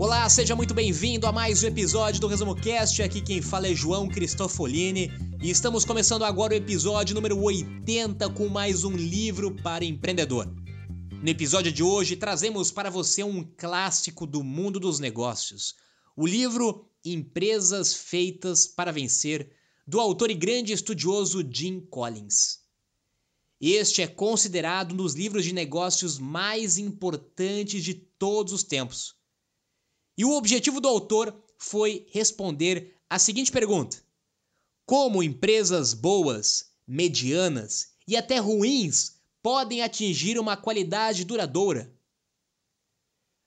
Olá, seja muito bem-vindo a mais um episódio do Resumo Cast. Aqui quem fala é João Cristofolini e estamos começando agora o episódio número 80 com mais um livro para empreendedor. No episódio de hoje trazemos para você um clássico do mundo dos negócios, o livro Empresas Feitas para Vencer, do autor e grande estudioso Jim Collins. Este é considerado um dos livros de negócios mais importantes de todos os tempos e o objetivo do autor foi responder a seguinte pergunta: Como empresas boas, medianas e até ruins podem atingir uma qualidade duradoura?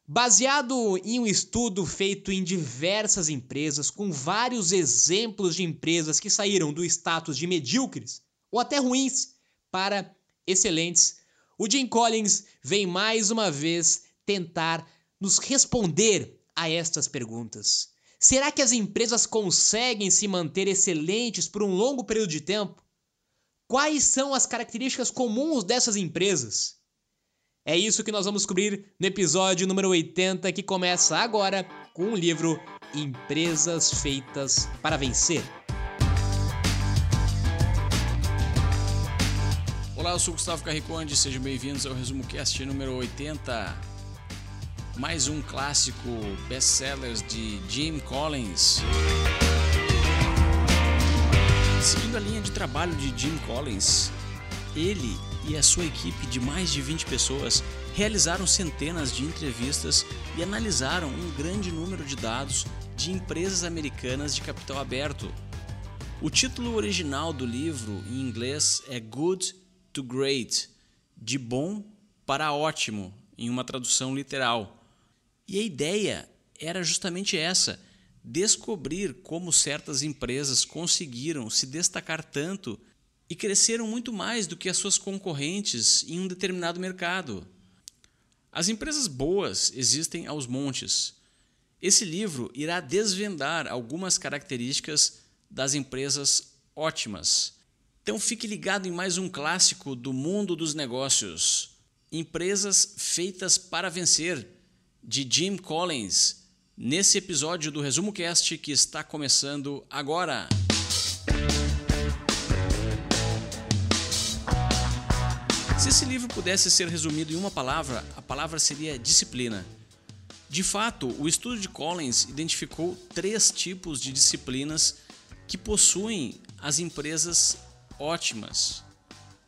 Baseado em um estudo feito em diversas empresas, com vários exemplos de empresas que saíram do status de medíocres ou até ruins para excelentes, o Jim Collins vem mais uma vez tentar nos responder a estas perguntas. Será que as empresas conseguem se manter excelentes por um longo período de tempo? Quais são as características comuns dessas empresas? É isso que nós vamos descobrir no episódio número 80, que começa agora com o livro Empresas Feitas para Vencer. Olá, eu sou Gustavo Carriconde, sejam bem-vindos ao Resumo Cast número 80 mais um clássico best-sellers de Jim Collins. Seguindo a linha de trabalho de Jim Collins, ele e a sua equipe de mais de 20 pessoas realizaram centenas de entrevistas e analisaram um grande número de dados de empresas americanas de capital aberto. O título original do livro em inglês é Good to Great, de bom para ótimo, em uma tradução literal. E a ideia era justamente essa: descobrir como certas empresas conseguiram se destacar tanto e cresceram muito mais do que as suas concorrentes em um determinado mercado. As empresas boas existem aos montes. Esse livro irá desvendar algumas características das empresas ótimas. Então fique ligado em mais um clássico do mundo dos negócios. Empresas feitas para vencer de Jim Collins, nesse episódio do Resumo Cast que está começando agora. Se esse livro pudesse ser resumido em uma palavra, a palavra seria disciplina. De fato, o estudo de Collins identificou três tipos de disciplinas que possuem as empresas ótimas: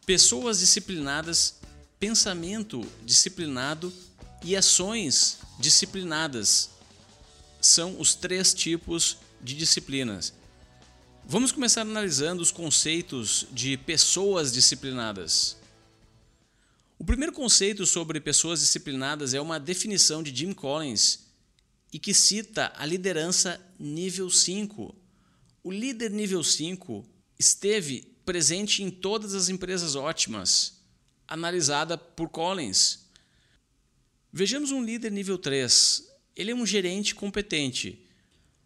pessoas disciplinadas, pensamento disciplinado e ações disciplinadas. São os três tipos de disciplinas. Vamos começar analisando os conceitos de pessoas disciplinadas. O primeiro conceito sobre pessoas disciplinadas é uma definição de Jim Collins e que cita a liderança nível 5. O líder nível 5 esteve presente em todas as empresas ótimas, analisada por Collins. Vejamos um líder nível 3. Ele é um gerente competente.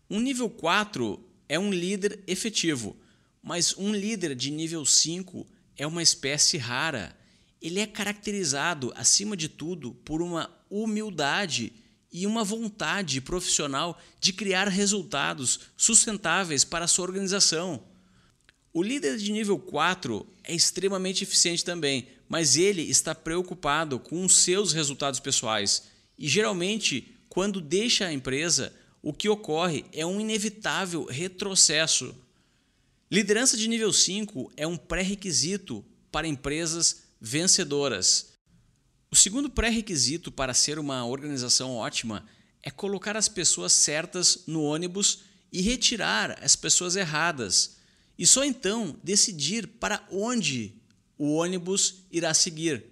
Um nível 4 é um líder efetivo, mas um líder de nível 5 é uma espécie rara. Ele é caracterizado, acima de tudo, por uma humildade e uma vontade profissional de criar resultados sustentáveis para a sua organização. O líder de nível 4 é extremamente eficiente também, mas ele está preocupado com os seus resultados pessoais. E geralmente, quando deixa a empresa, o que ocorre é um inevitável retrocesso. Liderança de nível 5 é um pré-requisito para empresas vencedoras. O segundo pré-requisito para ser uma organização ótima é colocar as pessoas certas no ônibus e retirar as pessoas erradas. E só então decidir para onde o ônibus irá seguir.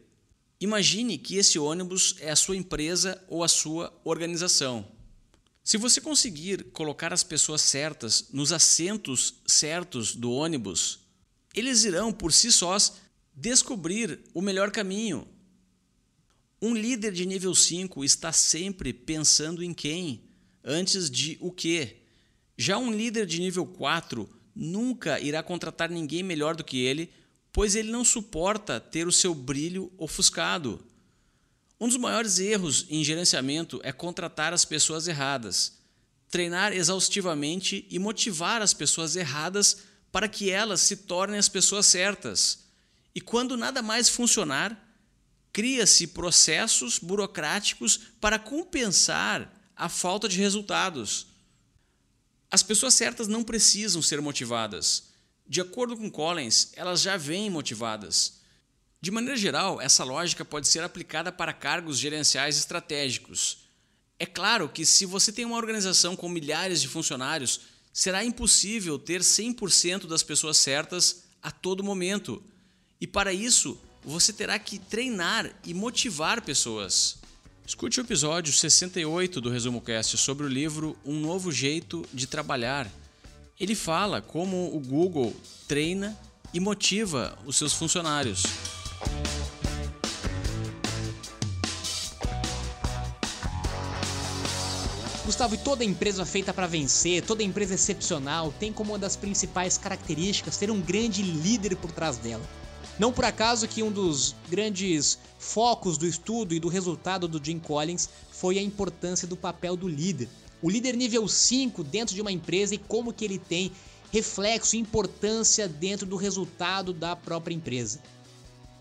Imagine que esse ônibus é a sua empresa ou a sua organização. Se você conseguir colocar as pessoas certas nos assentos certos do ônibus, eles irão por si sós descobrir o melhor caminho. Um líder de nível 5 está sempre pensando em quem antes de o que. Já um líder de nível 4 nunca irá contratar ninguém melhor do que ele, pois ele não suporta ter o seu brilho ofuscado. Um dos maiores erros em gerenciamento é contratar as pessoas erradas, treinar exaustivamente e motivar as pessoas erradas para que elas se tornem as pessoas certas. E quando nada mais funcionar, cria-se processos burocráticos para compensar a falta de resultados. As pessoas certas não precisam ser motivadas. De acordo com Collins, elas já vêm motivadas. De maneira geral, essa lógica pode ser aplicada para cargos gerenciais estratégicos. É claro que, se você tem uma organização com milhares de funcionários, será impossível ter 100% das pessoas certas a todo momento. E para isso, você terá que treinar e motivar pessoas. Escute o episódio 68 do Resumo Cast sobre o livro Um Novo Jeito de Trabalhar. Ele fala como o Google treina e motiva os seus funcionários. Gustavo, e toda empresa feita para vencer, toda empresa excepcional, tem como uma das principais características ter um grande líder por trás dela. Não por acaso que um dos grandes focos do estudo e do resultado do Jim Collins foi a importância do papel do líder. O líder nível 5 dentro de uma empresa e como que ele tem reflexo e importância dentro do resultado da própria empresa.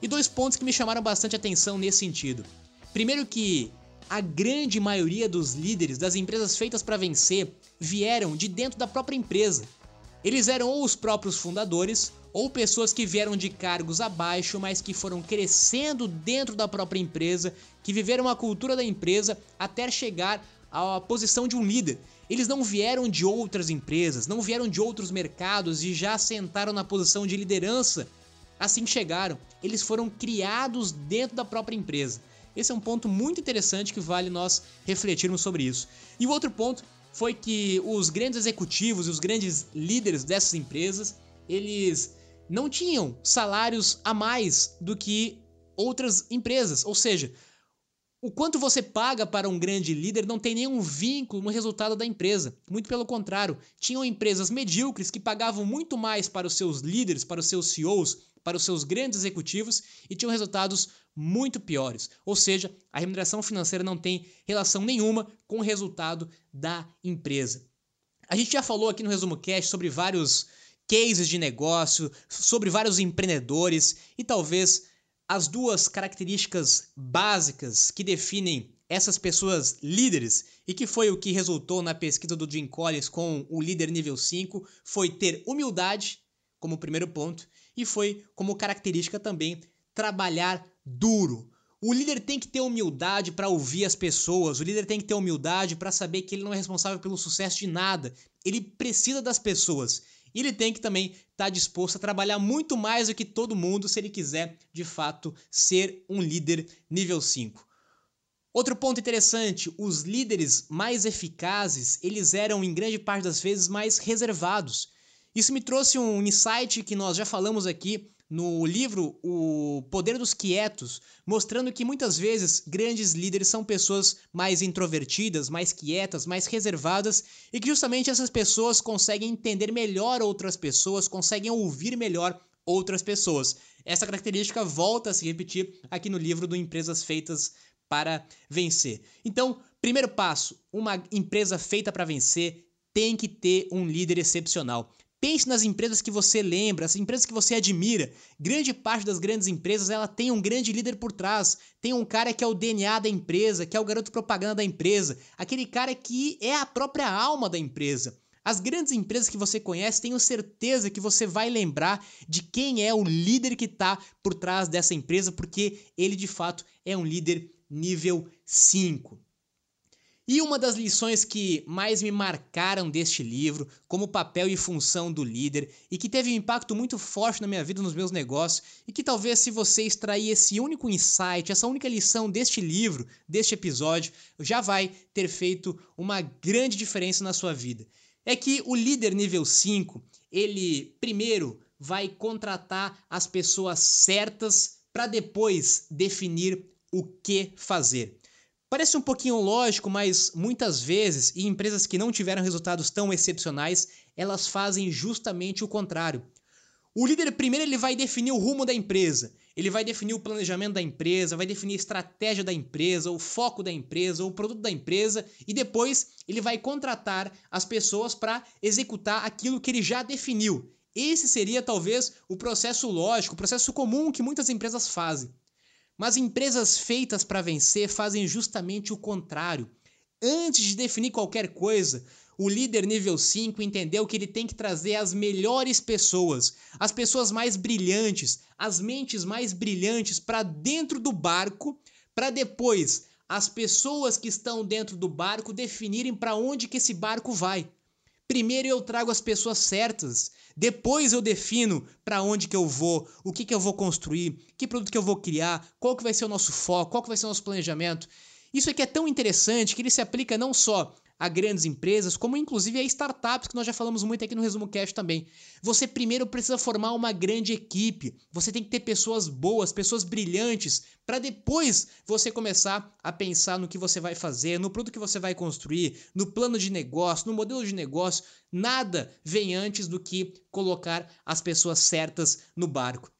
E dois pontos que me chamaram bastante atenção nesse sentido. Primeiro que a grande maioria dos líderes das empresas feitas para vencer vieram de dentro da própria empresa. Eles eram ou os próprios fundadores ou pessoas que vieram de cargos abaixo, mas que foram crescendo dentro da própria empresa, que viveram a cultura da empresa até chegar à posição de um líder. Eles não vieram de outras empresas, não vieram de outros mercados e já sentaram na posição de liderança. Assim chegaram, eles foram criados dentro da própria empresa. Esse é um ponto muito interessante que vale nós refletirmos sobre isso. E o outro ponto foi que os grandes executivos e os grandes líderes dessas empresas, eles não tinham salários a mais do que outras empresas. Ou seja, o quanto você paga para um grande líder não tem nenhum vínculo no resultado da empresa. Muito pelo contrário, tinham empresas medíocres que pagavam muito mais para os seus líderes, para os seus CEOs, para os seus grandes executivos e tinham resultados muito piores. Ou seja, a remuneração financeira não tem relação nenhuma com o resultado da empresa. A gente já falou aqui no Resumo Cash sobre vários cases de negócio, sobre vários empreendedores e talvez as duas características básicas que definem essas pessoas líderes e que foi o que resultou na pesquisa do Jim Collins com o líder nível 5 foi ter humildade como primeiro ponto e foi como característica também trabalhar duro. O líder tem que ter humildade para ouvir as pessoas, o líder tem que ter humildade para saber que ele não é responsável pelo sucesso de nada. Ele precisa das pessoas e ele tem que também estar tá disposto a trabalhar muito mais do que todo mundo se ele quiser, de fato, ser um líder nível 5. Outro ponto interessante, os líderes mais eficazes, eles eram em grande parte das vezes mais reservados. Isso me trouxe um insight que nós já falamos aqui no livro O Poder dos Quietos, mostrando que muitas vezes grandes líderes são pessoas mais introvertidas, mais quietas, mais reservadas e que justamente essas pessoas conseguem entender melhor outras pessoas, conseguem ouvir melhor outras pessoas. Essa característica volta a se repetir aqui no livro do Empresas Feitas para Vencer. Então, primeiro passo: uma empresa feita para vencer tem que ter um líder excepcional. Pense nas empresas que você lembra, as empresas que você admira. Grande parte das grandes empresas ela tem um grande líder por trás. Tem um cara que é o DNA da empresa, que é o garoto propaganda da empresa, aquele cara que é a própria alma da empresa. As grandes empresas que você conhece, tenho certeza que você vai lembrar de quem é o líder que está por trás dessa empresa, porque ele de fato é um líder nível 5. E uma das lições que mais me marcaram deste livro, como papel e função do líder, e que teve um impacto muito forte na minha vida, nos meus negócios, e que talvez se você extrair esse único insight, essa única lição deste livro, deste episódio, já vai ter feito uma grande diferença na sua vida. É que o líder nível 5, ele primeiro vai contratar as pessoas certas para depois definir o que fazer. Parece um pouquinho lógico, mas muitas vezes, em empresas que não tiveram resultados tão excepcionais, elas fazem justamente o contrário. O líder primeiro ele vai definir o rumo da empresa, ele vai definir o planejamento da empresa, vai definir a estratégia da empresa, o foco da empresa, o produto da empresa e depois ele vai contratar as pessoas para executar aquilo que ele já definiu. Esse seria talvez o processo lógico, o processo comum que muitas empresas fazem. Mas empresas feitas para vencer fazem justamente o contrário. Antes de definir qualquer coisa, o líder nível 5 entendeu que ele tem que trazer as melhores pessoas, as pessoas mais brilhantes, as mentes mais brilhantes para dentro do barco, para depois as pessoas que estão dentro do barco definirem para onde que esse barco vai. Primeiro eu trago as pessoas certas, depois eu defino para onde que eu vou, o que que eu vou construir, que produto que eu vou criar, qual que vai ser o nosso foco, qual que vai ser o nosso planejamento. Isso aqui é tão interessante que ele se aplica não só a grandes empresas, como inclusive a startups, que nós já falamos muito aqui no Resumo Cash também. Você primeiro precisa formar uma grande equipe, você tem que ter pessoas boas, pessoas brilhantes, para depois você começar a pensar no que você vai fazer, no produto que você vai construir, no plano de negócio, no modelo de negócio. Nada vem antes do que colocar as pessoas certas no barco.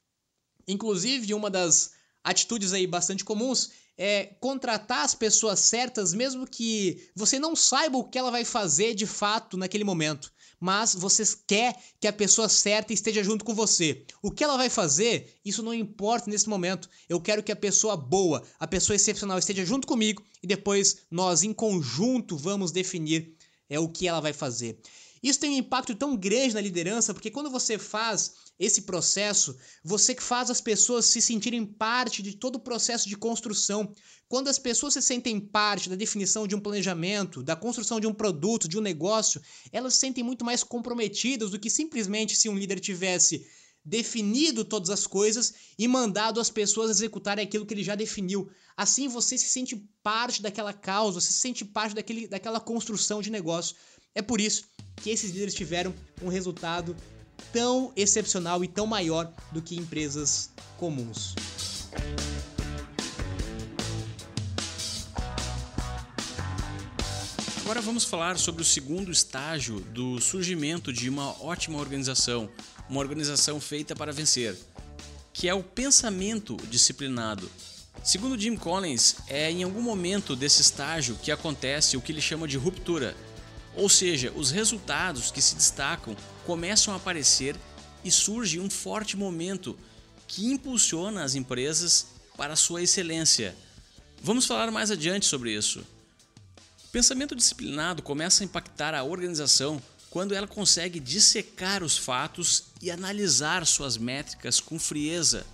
Inclusive, uma das atitudes aí bastante comuns é, contratar as pessoas certas, mesmo que você não saiba o que ela vai fazer de fato naquele momento. Mas você quer que a pessoa certa esteja junto com você. O que ela vai fazer, isso não importa nesse momento. Eu quero que a pessoa boa, a pessoa excepcional esteja junto comigo e depois nós, em conjunto, vamos definir é, o que ela vai fazer. Isso tem um impacto tão grande na liderança, porque quando você faz esse processo, você que faz as pessoas se sentirem parte de todo o processo de construção. Quando as pessoas se sentem parte da definição de um planejamento, da construção de um produto, de um negócio, elas se sentem muito mais comprometidas do que simplesmente se um líder tivesse definido todas as coisas e mandado as pessoas executarem aquilo que ele já definiu. Assim você se sente parte daquela causa, você se sente parte daquele, daquela construção de negócio. É por isso que esses líderes tiveram um resultado tão excepcional e tão maior do que empresas comuns. Agora vamos falar sobre o segundo estágio do surgimento de uma ótima organização, uma organização feita para vencer, que é o pensamento disciplinado. Segundo Jim Collins, é em algum momento desse estágio que acontece o que ele chama de ruptura, ou seja, os resultados que se destacam começam a aparecer e surge um forte momento que impulsiona as empresas para sua excelência. Vamos falar mais adiante sobre isso. Pensamento disciplinado começa a impactar a organização quando ela consegue dissecar os fatos e analisar suas métricas com frieza,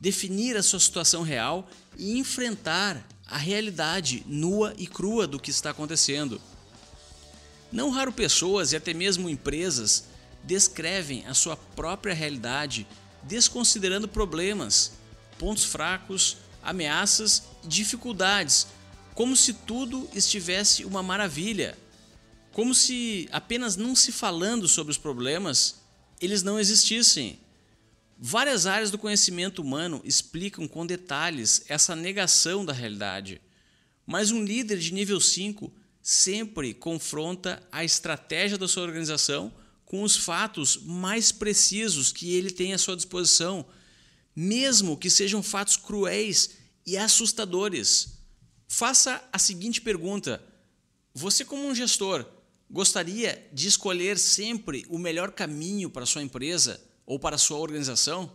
definir a sua situação real e enfrentar a realidade nua e crua do que está acontecendo. Não raro pessoas e até mesmo empresas descrevem a sua própria realidade desconsiderando problemas, pontos fracos, ameaças e dificuldades, como se tudo estivesse uma maravilha, como se apenas não se falando sobre os problemas, eles não existissem. Várias áreas do conhecimento humano explicam com detalhes essa negação da realidade. Mas um líder de nível 5 sempre confronta a estratégia da sua organização com os fatos mais precisos que ele tem à sua disposição, mesmo que sejam fatos cruéis e assustadores. Faça a seguinte pergunta: Você, como um gestor, gostaria de escolher sempre o melhor caminho para sua empresa ou para sua organização?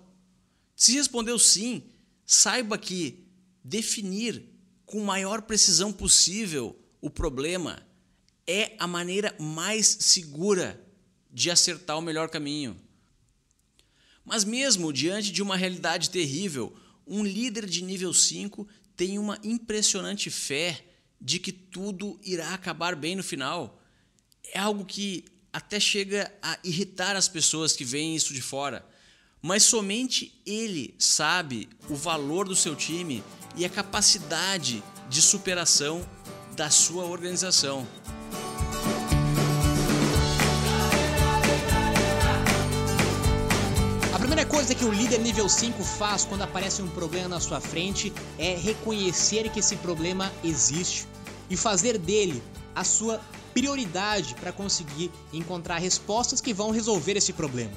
Se respondeu sim, saiba que definir com maior precisão possível o problema é a maneira mais segura de acertar o melhor caminho. Mas, mesmo diante de uma realidade terrível, um líder de nível 5 tem uma impressionante fé de que tudo irá acabar bem no final. É algo que até chega a irritar as pessoas que veem isso de fora. Mas somente ele sabe o valor do seu time e a capacidade de superação da sua organização. A primeira coisa que o líder nível 5 faz quando aparece um problema na sua frente é reconhecer que esse problema existe e fazer dele a sua prioridade para conseguir encontrar respostas que vão resolver esse problema.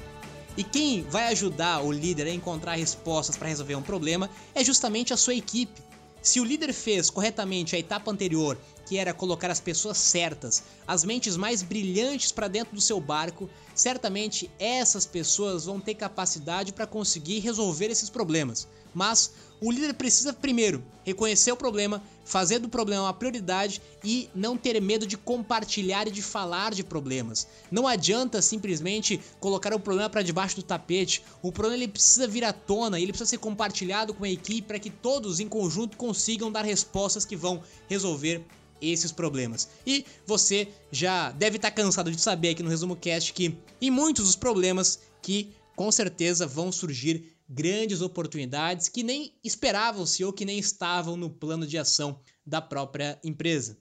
E quem vai ajudar o líder a encontrar respostas para resolver um problema é justamente a sua equipe. Se o líder fez corretamente a etapa anterior, que era colocar as pessoas certas, as mentes mais brilhantes para dentro do seu barco, certamente essas pessoas vão ter capacidade para conseguir resolver esses problemas. Mas o líder precisa primeiro reconhecer o problema, fazer do problema uma prioridade e não ter medo de compartilhar e de falar de problemas. Não adianta simplesmente colocar o problema para debaixo do tapete. O problema ele precisa vir à tona, ele precisa ser compartilhado com a equipe para que todos em conjunto consigam dar respostas que vão resolver esses problemas. E você já deve estar cansado de saber aqui no resumo cast que em muitos dos problemas que com certeza vão surgir grandes oportunidades que nem esperavam-se ou que nem estavam no plano de ação da própria empresa.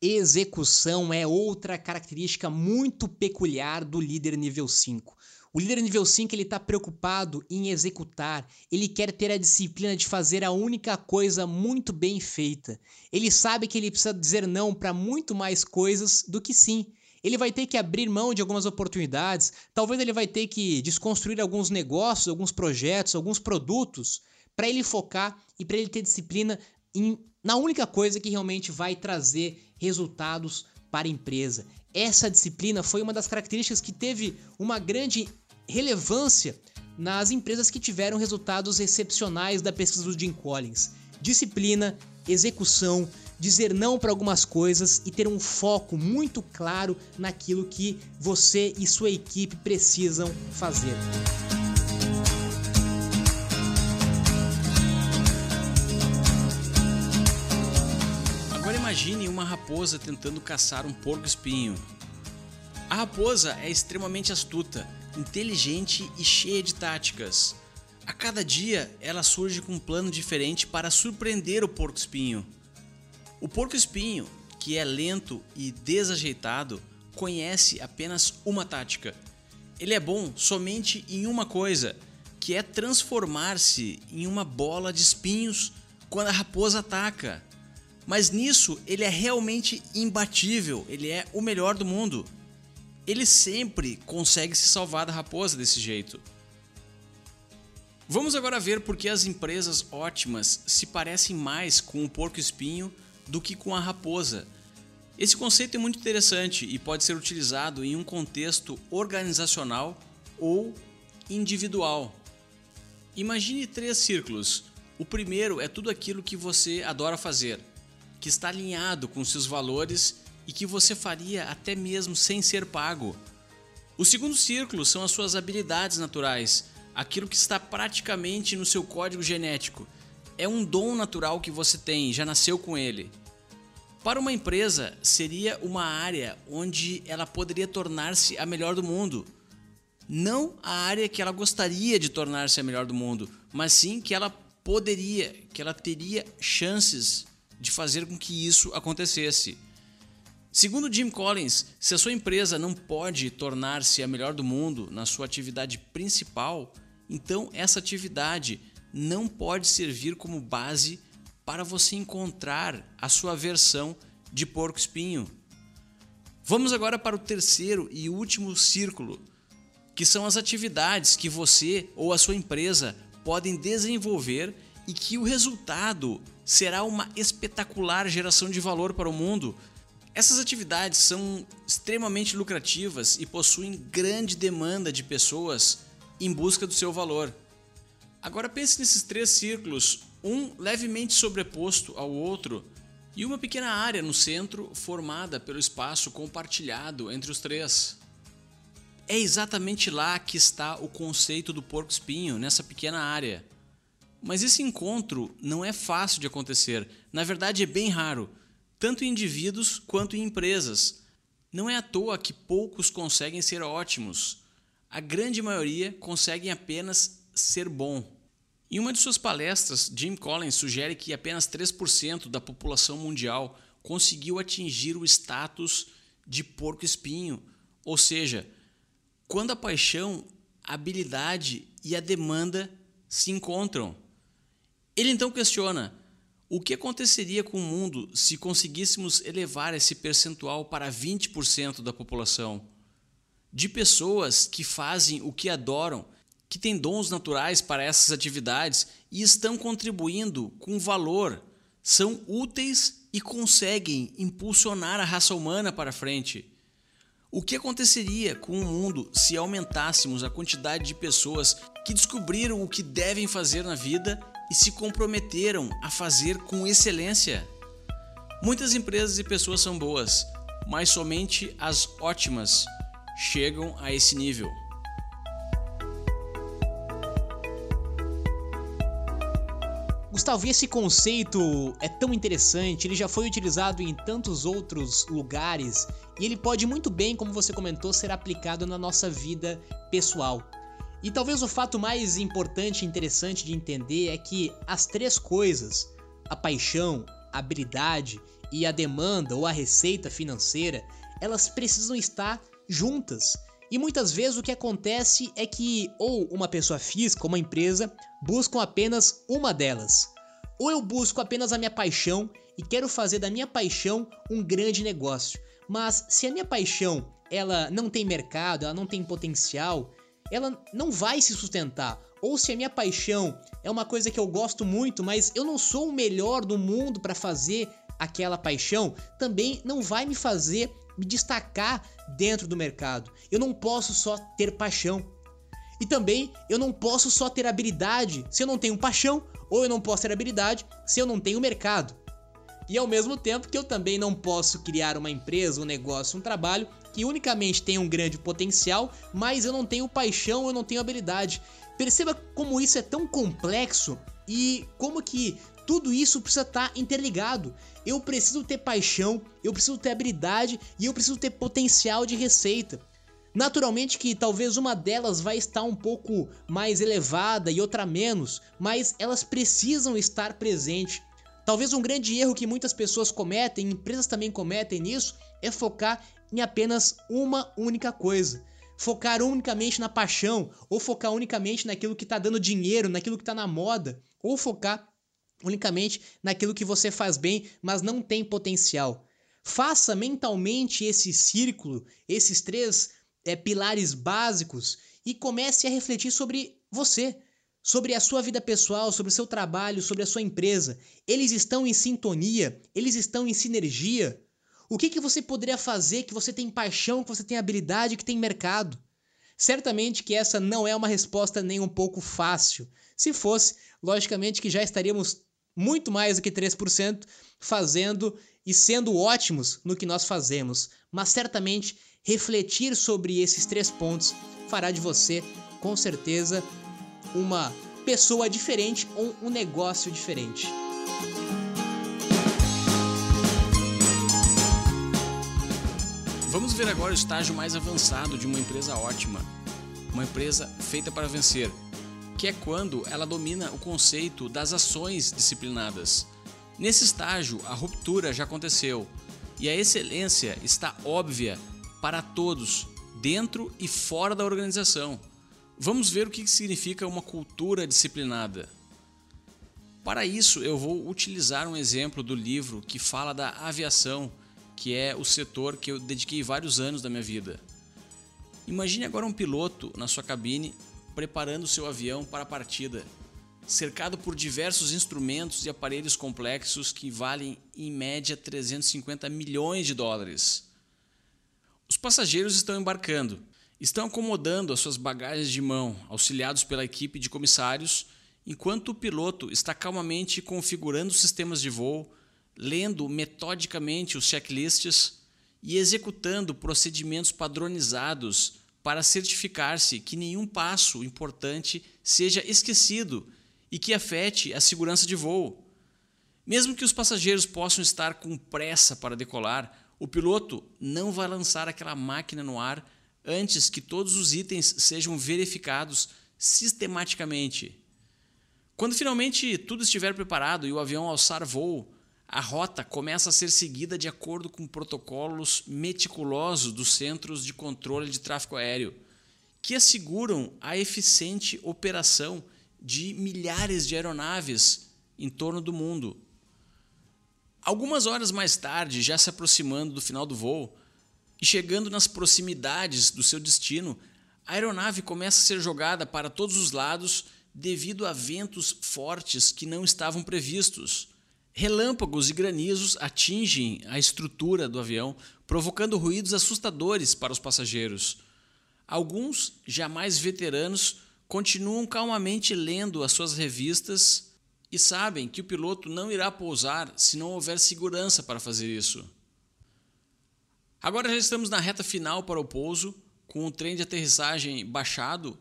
Execução é outra característica muito peculiar do líder nível 5. O líder nível 5 ele está preocupado em executar, ele quer ter a disciplina de fazer a única coisa muito bem feita. Ele sabe que ele precisa dizer não para muito mais coisas do que sim ele vai ter que abrir mão de algumas oportunidades, talvez ele vai ter que desconstruir alguns negócios, alguns projetos, alguns produtos, para ele focar e para ele ter disciplina em, na única coisa que realmente vai trazer resultados para a empresa. Essa disciplina foi uma das características que teve uma grande relevância nas empresas que tiveram resultados excepcionais da pesquisa do Jim Collins. Disciplina, execução, dizer não para algumas coisas e ter um foco muito claro naquilo que você e sua equipe precisam fazer. Agora imagine uma raposa tentando caçar um porco-espinho. A raposa é extremamente astuta, inteligente e cheia de táticas. A cada dia ela surge com um plano diferente para surpreender o porco-espinho. O porco-espinho, que é lento e desajeitado, conhece apenas uma tática. Ele é bom somente em uma coisa, que é transformar-se em uma bola de espinhos quando a raposa ataca. Mas nisso ele é realmente imbatível, ele é o melhor do mundo. Ele sempre consegue se salvar da raposa desse jeito. Vamos agora ver por que as empresas ótimas se parecem mais com o porco-espinho do que com a raposa. Esse conceito é muito interessante e pode ser utilizado em um contexto organizacional ou individual. Imagine três círculos. O primeiro é tudo aquilo que você adora fazer, que está alinhado com seus valores e que você faria até mesmo sem ser pago. O segundo círculo são as suas habilidades naturais, aquilo que está praticamente no seu código genético. É um dom natural que você tem, já nasceu com ele. Para uma empresa, seria uma área onde ela poderia tornar-se a melhor do mundo. Não a área que ela gostaria de tornar-se a melhor do mundo, mas sim que ela poderia, que ela teria chances de fazer com que isso acontecesse. Segundo Jim Collins, se a sua empresa não pode tornar-se a melhor do mundo na sua atividade principal, então essa atividade não pode servir como base para você encontrar a sua versão de porco-espinho. Vamos agora para o terceiro e último círculo, que são as atividades que você ou a sua empresa podem desenvolver e que o resultado será uma espetacular geração de valor para o mundo. Essas atividades são extremamente lucrativas e possuem grande demanda de pessoas em busca do seu valor. Agora pense nesses três círculos um levemente sobreposto ao outro e uma pequena área no centro formada pelo espaço compartilhado entre os três. É exatamente lá que está o conceito do porco-espinho, nessa pequena área. Mas esse encontro não é fácil de acontecer. Na verdade, é bem raro, tanto em indivíduos quanto em empresas. Não é à toa que poucos conseguem ser ótimos. A grande maioria conseguem apenas ser bom. Em uma de suas palestras, Jim Collins sugere que apenas 3% da população mundial conseguiu atingir o status de porco-espinho, ou seja, quando a paixão, a habilidade e a demanda se encontram. Ele então questiona: o que aconteceria com o mundo se conseguíssemos elevar esse percentual para 20% da população? De pessoas que fazem o que adoram que têm dons naturais para essas atividades e estão contribuindo com valor, são úteis e conseguem impulsionar a raça humana para frente. O que aconteceria com o mundo se aumentássemos a quantidade de pessoas que descobriram o que devem fazer na vida e se comprometeram a fazer com excelência? Muitas empresas e pessoas são boas, mas somente as ótimas chegam a esse nível. Gustavo, esse conceito é tão interessante, ele já foi utilizado em tantos outros lugares e ele pode muito bem, como você comentou, ser aplicado na nossa vida pessoal. E talvez o fato mais importante e interessante de entender é que as três coisas, a paixão, a habilidade e a demanda ou a receita financeira, elas precisam estar juntas. E muitas vezes o que acontece é que ou uma pessoa física ou uma empresa buscam apenas uma delas. Ou eu busco apenas a minha paixão e quero fazer da minha paixão um grande negócio. Mas se a minha paixão ela não tem mercado, ela não tem potencial, ela não vai se sustentar. Ou se a minha paixão é uma coisa que eu gosto muito, mas eu não sou o melhor do mundo para fazer aquela paixão, também não vai me fazer me destacar dentro do mercado. Eu não posso só ter paixão. E também eu não posso só ter habilidade se eu não tenho paixão, ou eu não posso ter habilidade se eu não tenho mercado. E ao mesmo tempo que eu também não posso criar uma empresa, um negócio, um trabalho que unicamente tem um grande potencial, mas eu não tenho paixão, eu não tenho habilidade. Perceba como isso é tão complexo e como que tudo isso precisa estar tá interligado. Eu preciso ter paixão, eu preciso ter habilidade e eu preciso ter potencial de receita. Naturalmente que talvez uma delas vai estar um pouco mais elevada e outra menos, mas elas precisam estar presentes. Talvez um grande erro que muitas pessoas cometem, empresas também cometem nisso, é focar em apenas uma única coisa. Focar unicamente na paixão, ou focar unicamente naquilo que está dando dinheiro, naquilo que está na moda, ou focar unicamente naquilo que você faz bem, mas não tem potencial. Faça mentalmente esse círculo, esses três é, pilares básicos e comece a refletir sobre você, sobre a sua vida pessoal, sobre o seu trabalho, sobre a sua empresa. Eles estão em sintonia? Eles estão em sinergia? O que, que você poderia fazer que você tem paixão, que você tem habilidade, que tem mercado? Certamente que essa não é uma resposta nem um pouco fácil. Se fosse, logicamente que já estaríamos muito mais do que 3%, fazendo e sendo ótimos no que nós fazemos. Mas certamente refletir sobre esses três pontos fará de você, com certeza, uma pessoa diferente ou um negócio diferente. Vamos ver agora o estágio mais avançado de uma empresa ótima, uma empresa feita para vencer que é quando ela domina o conceito das ações disciplinadas. Nesse estágio, a ruptura já aconteceu e a excelência está óbvia para todos, dentro e fora da organização. Vamos ver o que significa uma cultura disciplinada. Para isso, eu vou utilizar um exemplo do livro que fala da aviação, que é o setor que eu dediquei vários anos da minha vida. Imagine agora um piloto na sua cabine preparando seu avião para a partida, cercado por diversos instrumentos e aparelhos complexos que valem em média 350 milhões de dólares. Os passageiros estão embarcando, estão acomodando as suas bagagens de mão, auxiliados pela equipe de comissários, enquanto o piloto está calmamente configurando sistemas de voo, lendo metodicamente os checklists e executando procedimentos padronizados para certificar-se que nenhum passo importante seja esquecido e que afete a segurança de voo. Mesmo que os passageiros possam estar com pressa para decolar, o piloto não vai lançar aquela máquina no ar antes que todos os itens sejam verificados sistematicamente. Quando finalmente tudo estiver preparado e o avião alçar voo, a rota começa a ser seguida de acordo com protocolos meticulosos dos centros de controle de tráfego aéreo, que asseguram a eficiente operação de milhares de aeronaves em torno do mundo. Algumas horas mais tarde, já se aproximando do final do voo e chegando nas proximidades do seu destino, a aeronave começa a ser jogada para todos os lados devido a ventos fortes que não estavam previstos. Relâmpagos e granizos atingem a estrutura do avião, provocando ruídos assustadores para os passageiros. Alguns, já mais veteranos, continuam calmamente lendo as suas revistas e sabem que o piloto não irá pousar se não houver segurança para fazer isso. Agora já estamos na reta final para o pouso, com o trem de aterrissagem baixado,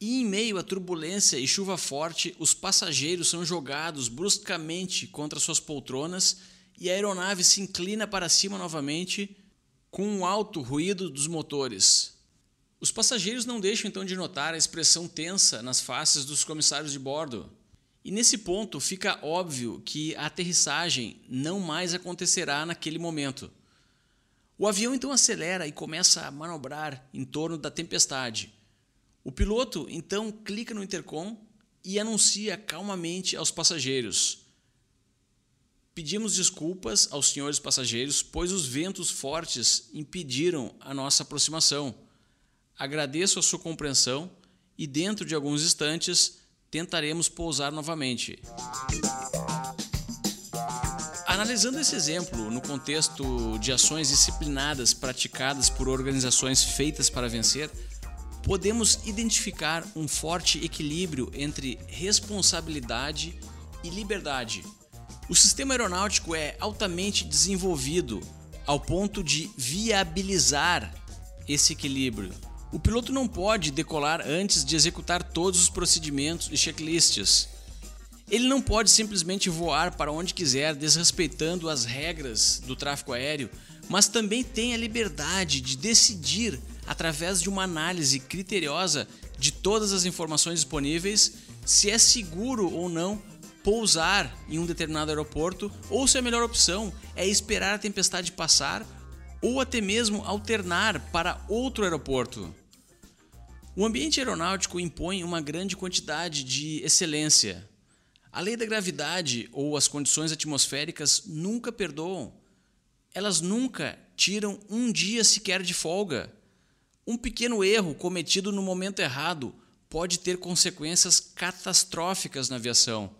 e em meio à turbulência e chuva forte, os passageiros são jogados bruscamente contra suas poltronas e a aeronave se inclina para cima novamente com um alto ruído dos motores. Os passageiros não deixam então de notar a expressão tensa nas faces dos comissários de bordo. E nesse ponto fica óbvio que a aterrissagem não mais acontecerá naquele momento. O avião então acelera e começa a manobrar em torno da tempestade. O piloto então clica no intercom e anuncia calmamente aos passageiros: Pedimos desculpas aos senhores passageiros, pois os ventos fortes impediram a nossa aproximação. Agradeço a sua compreensão e, dentro de alguns instantes, tentaremos pousar novamente. Analisando esse exemplo no contexto de ações disciplinadas praticadas por organizações feitas para vencer, podemos identificar um forte equilíbrio entre responsabilidade e liberdade. O sistema aeronáutico é altamente desenvolvido ao ponto de viabilizar esse equilíbrio. O piloto não pode decolar antes de executar todos os procedimentos e checklists. Ele não pode simplesmente voar para onde quiser, desrespeitando as regras do tráfego aéreo, mas também tem a liberdade de decidir, através de uma análise criteriosa de todas as informações disponíveis, se é seguro ou não pousar em um determinado aeroporto ou se a melhor opção é esperar a tempestade passar ou até mesmo alternar para outro aeroporto. O ambiente aeronáutico impõe uma grande quantidade de excelência. A lei da gravidade ou as condições atmosféricas nunca perdoam. Elas nunca tiram um dia sequer de folga. Um pequeno erro cometido no momento errado pode ter consequências catastróficas na aviação.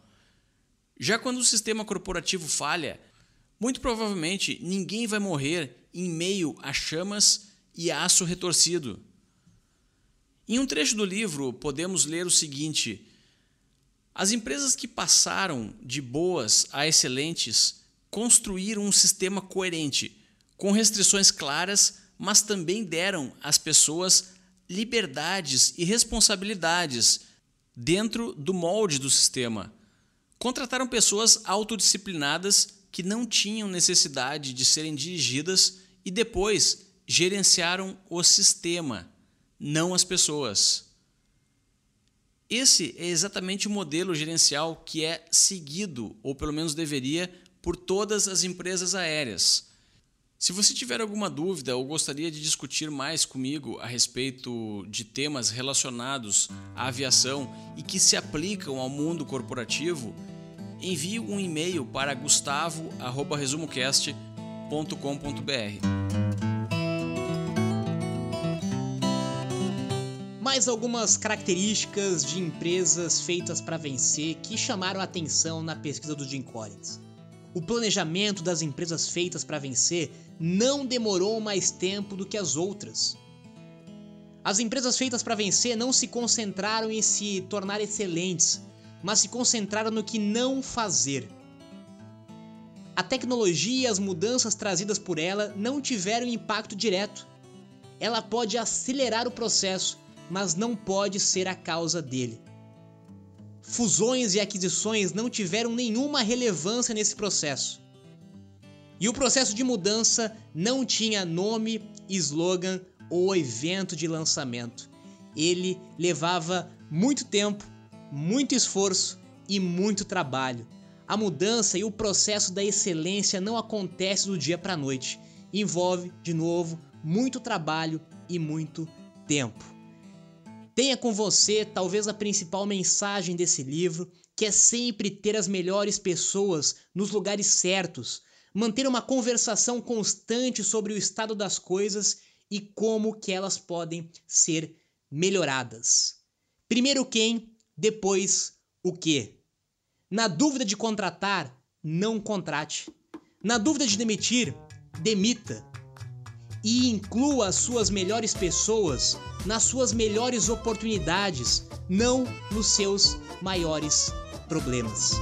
Já quando o sistema corporativo falha, muito provavelmente ninguém vai morrer em meio a chamas e aço retorcido. Em um trecho do livro, podemos ler o seguinte: As empresas que passaram de boas a excelentes construíram um sistema coerente, com restrições claras, mas também deram às pessoas liberdades e responsabilidades dentro do molde do sistema. Contrataram pessoas autodisciplinadas que não tinham necessidade de serem dirigidas e depois gerenciaram o sistema, não as pessoas. Esse é exatamente o modelo gerencial que é seguido, ou pelo menos deveria, por todas as empresas aéreas. Se você tiver alguma dúvida ou gostaria de discutir mais comigo a respeito de temas relacionados à aviação e que se aplicam ao mundo corporativo, envie um e-mail para gustavo@resumocast.com.br. Mais algumas características de empresas feitas para vencer que chamaram a atenção na pesquisa do Jim Collins. O planejamento das empresas feitas para vencer não demorou mais tempo do que as outras. As empresas feitas para vencer não se concentraram em se tornar excelentes, mas se concentraram no que não fazer. A tecnologia e as mudanças trazidas por ela não tiveram impacto direto. Ela pode acelerar o processo, mas não pode ser a causa dele. Fusões e aquisições não tiveram nenhuma relevância nesse processo. E o processo de mudança não tinha nome, slogan ou evento de lançamento. Ele levava muito tempo, muito esforço e muito trabalho. A mudança e o processo da excelência não acontece do dia para a noite. Envolve, de novo, muito trabalho e muito tempo. Tenha com você talvez a principal mensagem desse livro, que é sempre ter as melhores pessoas nos lugares certos, manter uma conversação constante sobre o estado das coisas e como que elas podem ser melhoradas. Primeiro quem, depois o que. Na dúvida de contratar, não contrate. Na dúvida de demitir, demita. E inclua as suas melhores pessoas nas suas melhores oportunidades, não nos seus maiores problemas.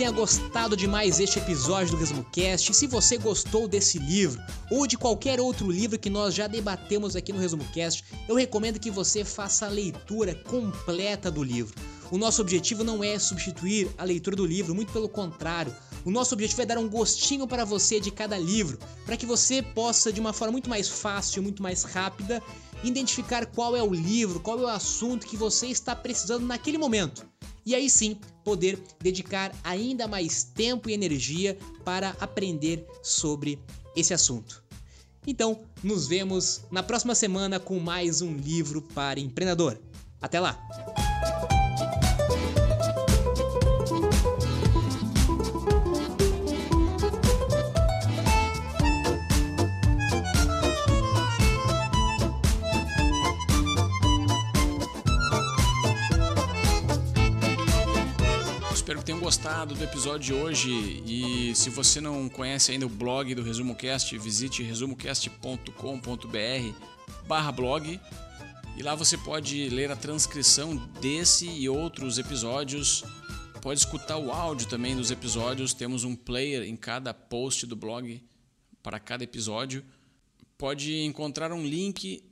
Tenha gostado demais este episódio do Resumo Cast. E se você gostou desse livro ou de qualquer outro livro que nós já debatemos aqui no Resumo Cast, eu recomendo que você faça a leitura completa do livro. O nosso objetivo não é substituir a leitura do livro, muito pelo contrário. O nosso objetivo é dar um gostinho para você de cada livro, para que você possa, de uma forma muito mais fácil, muito mais rápida, identificar qual é o livro, qual é o assunto que você está precisando naquele momento e aí sim poder dedicar ainda mais tempo e energia para aprender sobre esse assunto. Então, nos vemos na próxima semana com mais um livro para empreendedor. Até lá! Que tenham gostado do episódio de hoje. E se você não conhece ainda o blog do Resumo Cast, visite resumocast.com.br blog. E lá você pode ler a transcrição desse e outros episódios. Pode escutar o áudio também dos episódios. Temos um player em cada post do blog para cada episódio. Pode encontrar um link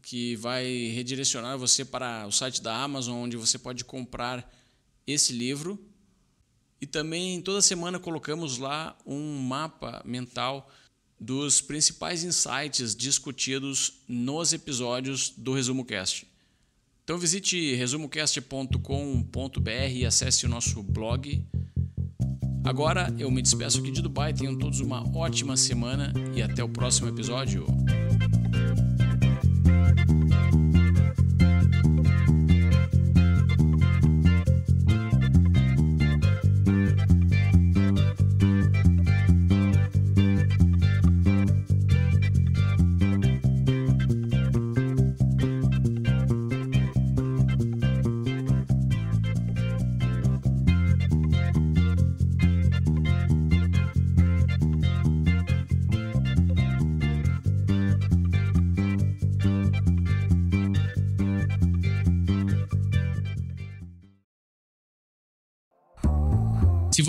que vai redirecionar você para o site da Amazon, onde você pode comprar esse livro. E também toda semana colocamos lá um mapa mental dos principais insights discutidos nos episódios do Resumo Cast. Então visite resumocast.com.br e acesse o nosso blog. Agora eu me despeço aqui de Dubai. Tenham todos uma ótima semana e até o próximo episódio.